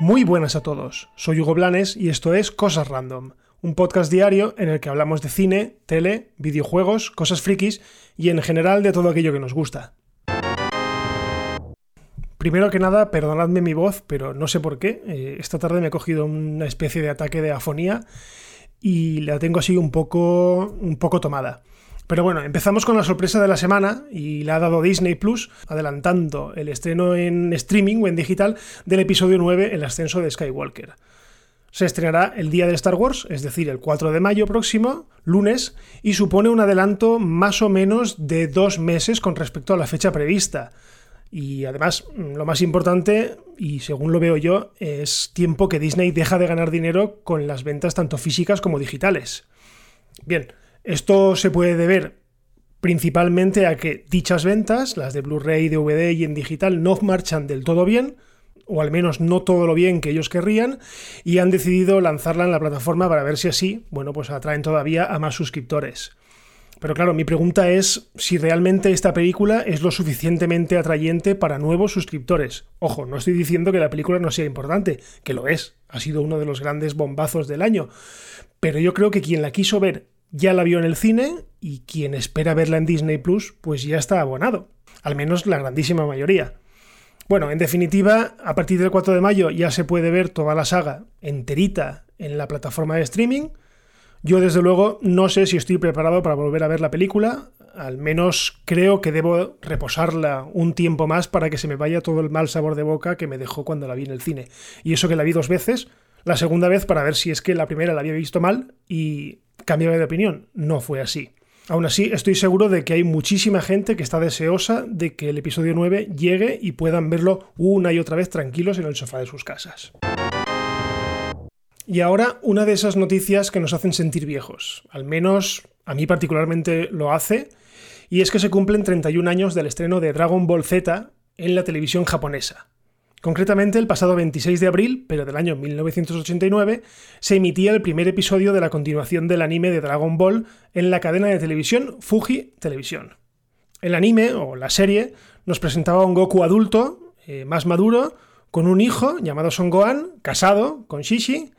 Muy buenas a todos, soy Hugo Blanes y esto es Cosas Random, un podcast diario en el que hablamos de cine, tele, videojuegos, cosas frikis y en general de todo aquello que nos gusta. Primero que nada, perdonadme mi voz, pero no sé por qué. eh, esta tarde me he cogido una especie de ataque de afonía y la tengo así un poco, un poco tomada. Pero bueno, empezamos con la sorpresa de la semana y la ha dado Disney Plus, adelantando el estreno en streaming o en digital del episodio 9, El ascenso de Skywalker. Se estrenará el día de Star Wars, es decir, el 4 de mayo próximo, lunes, y supone un adelanto más o menos de dos meses con respecto a la fecha prevista. Y además, lo más importante, y según lo veo yo, es tiempo que Disney deja de ganar dinero con las ventas tanto físicas como digitales. Bien, esto se puede deber principalmente a que dichas ventas, las de Blu-ray, DVD y en digital, no marchan del todo bien, o al menos no todo lo bien que ellos querrían, y han decidido lanzarla en la plataforma para ver si así, bueno, pues atraen todavía a más suscriptores. Pero claro, mi pregunta es si realmente esta película es lo suficientemente atrayente para nuevos suscriptores. Ojo, no estoy diciendo que la película no sea importante, que lo es, ha sido uno de los grandes bombazos del año, pero yo creo que quien la quiso ver ya la vio en el cine y quien espera verla en Disney Plus, pues ya está abonado, al menos la grandísima mayoría. Bueno, en definitiva, a partir del 4 de mayo ya se puede ver toda la saga enterita en la plataforma de streaming. Yo desde luego no sé si estoy preparado para volver a ver la película, al menos creo que debo reposarla un tiempo más para que se me vaya todo el mal sabor de boca que me dejó cuando la vi en el cine. Y eso que la vi dos veces, la segunda vez para ver si es que la primera la había visto mal y cambiaba de opinión. No fue así. Aún así, estoy seguro de que hay muchísima gente que está deseosa de que el episodio 9 llegue y puedan verlo una y otra vez tranquilos en el sofá de sus casas. Y ahora una de esas noticias que nos hacen sentir viejos, al menos a mí particularmente lo hace, y es que se cumplen 31 años del estreno de Dragon Ball Z en la televisión japonesa. Concretamente, el pasado 26 de abril, pero del año 1989, se emitía el primer episodio de la continuación del anime de Dragon Ball en la cadena de televisión Fuji Televisión. El anime, o la serie, nos presentaba a un Goku adulto, eh, más maduro, con un hijo llamado Son Gohan, casado con Shishi,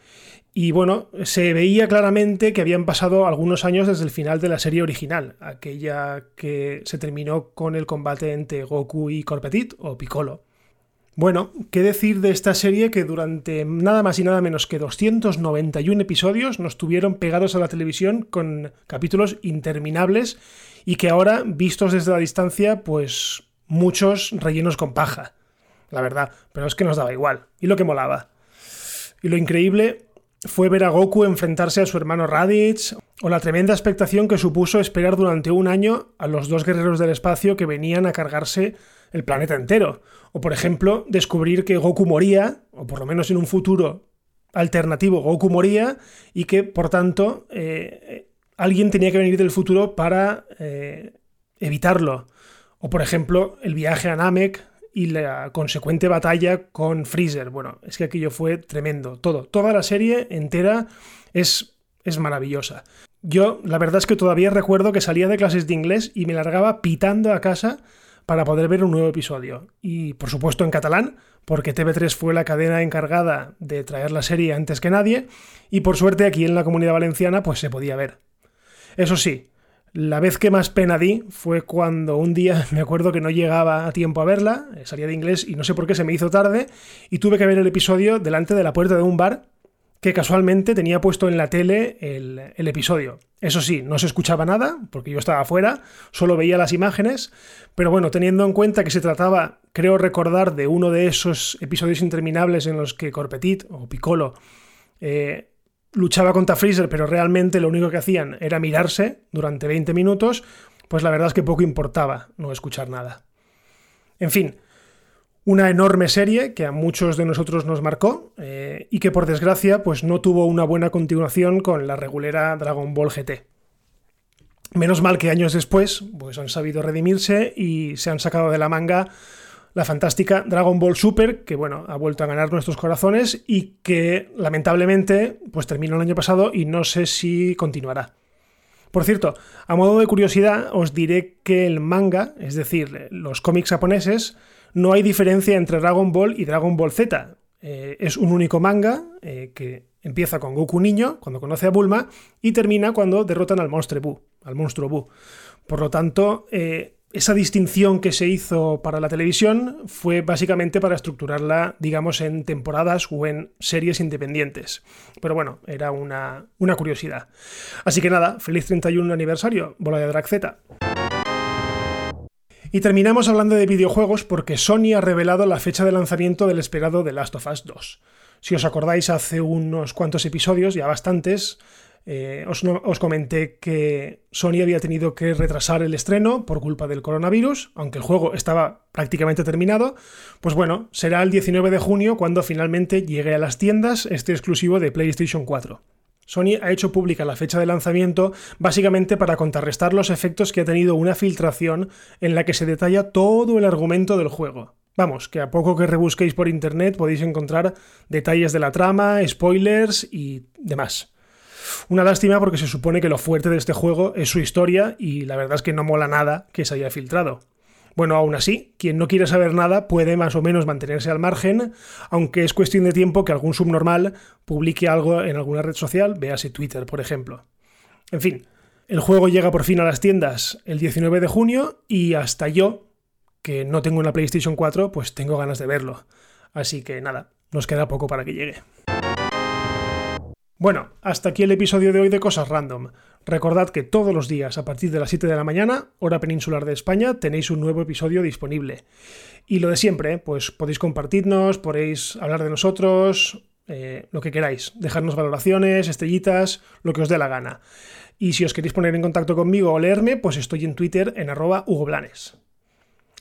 y bueno, se veía claramente que habían pasado algunos años desde el final de la serie original, aquella que se terminó con el combate entre Goku y Corpetit, o Piccolo. Bueno, ¿qué decir de esta serie que durante nada más y nada menos que 291 episodios nos tuvieron pegados a la televisión con capítulos interminables y que ahora, vistos desde la distancia, pues muchos rellenos con paja? La verdad, pero es que nos daba igual. Y lo que molaba. Y lo increíble fue ver a Goku enfrentarse a su hermano Raditz, o la tremenda expectación que supuso esperar durante un año a los dos guerreros del espacio que venían a cargarse el planeta entero. O por ejemplo, descubrir que Goku moría, o por lo menos en un futuro alternativo Goku moría, y que por tanto eh, alguien tenía que venir del futuro para eh, evitarlo. O por ejemplo, el viaje a Namek y la consecuente batalla con Freezer. Bueno, es que aquello fue tremendo. Todo, toda la serie entera es, es maravillosa. Yo, la verdad es que todavía recuerdo que salía de clases de inglés y me largaba pitando a casa para poder ver un nuevo episodio. Y por supuesto en catalán, porque TV3 fue la cadena encargada de traer la serie antes que nadie, y por suerte aquí en la comunidad valenciana pues se podía ver. Eso sí, la vez que más pena di fue cuando un día me acuerdo que no llegaba a tiempo a verla, salía de inglés y no sé por qué se me hizo tarde, y tuve que ver el episodio delante de la puerta de un bar que casualmente tenía puesto en la tele el, el, episodio. Eso sí, no se escuchaba nada, porque yo estaba afuera, solo veía las imágenes, pero bueno, teniendo en cuenta que se trataba, creo recordar, de uno de esos episodios interminables en los que Corpetit o Piccolo eh, luchaba contra Freezer, pero realmente lo único que hacían era mirarse durante 20 minutos, pues la verdad es que poco importaba no escuchar nada. En fin, una enorme serie que a muchos de nosotros nos marcó eh, y que por desgracia pues no tuvo una buena continuación con la regulera Dragon Ball GT. Menos mal que años después pues han sabido redimirse y se han sacado de la manga la fantástica Dragon Ball Super, que bueno, ha vuelto a ganar nuestros corazones y que lamentablemente pues terminó el año pasado y no sé si continuará. Por cierto, a modo de curiosidad, os diré que el manga, es decir, los cómics japoneses, no hay diferencia entre Dragon Ball y Dragon Ball Z. Eh, es un único manga eh, que empieza con Goku niño, cuando conoce a Bulma, y termina cuando derrotan al monstruo Buu, al monstruo Buu. Por lo tanto, eh, esa distinción que se hizo para la televisión fue básicamente para estructurarla, digamos, en temporadas o en series independientes. Pero bueno, era una, curiosidad. Así que nada, feliz 31 aniversario, bola de Drag Z. Y terminamos hablando de videojuegos porque Sony ha revelado la fecha de lanzamiento del esperado The Last of Us 2. Si os acordáis, hace unos cuantos episodios, ya bastantes, eh, os, comenté que Sony había tenido que retrasar el estreno por culpa del coronavirus, aunque el juego estaba prácticamente terminado. Pues bueno, será el 19 de junio cuando finalmente llegue a las tiendas este exclusivo de PlayStation 4. Sony ha hecho pública la fecha de lanzamiento básicamente para contrarrestar los efectos que ha tenido una filtración en la que se detalla todo el argumento del juego. Vamos, que a poco que rebusquéis por internet podéis encontrar detalles de la trama, spoilers y demás. Una lástima porque se supone que lo fuerte de este juego es su historia y la verdad es que no mola nada que se haya filtrado. Bueno, aún así, quien no quiere saber nada puede más o menos mantenerse al margen, aunque es cuestión de tiempo que algún subnormal publique algo en alguna red social, véase Twitter, por ejemplo. En fin, el juego llega por fin a las tiendas el 19 de junio y hasta yo, que no tengo una PlayStation 4, pues tengo ganas de verlo. Así que nada, nos queda poco para que llegue. Bueno, hasta aquí el episodio de hoy de Cosas Random. Recordad que todos los días a partir de las 7 de la mañana, hora peninsular de España, tenéis un nuevo episodio disponible. Y lo de siempre, pues podéis compartirnos, podéis hablar de nosotros, eh, lo que queráis, dejarnos valoraciones, estrellitas, lo que os dé la gana. Y si os queréis poner en contacto conmigo o leerme, pues estoy en Twitter en arroba Hugo Blanes.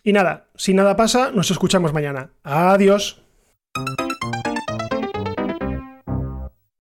Y nada, si nada pasa, nos escuchamos mañana. Adiós.